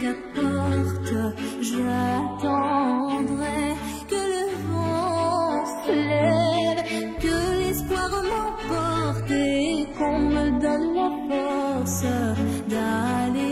ta porte, j'attendrai que le vent se lève, que l'espoir m'emporte et qu'on me donne la force d'aller.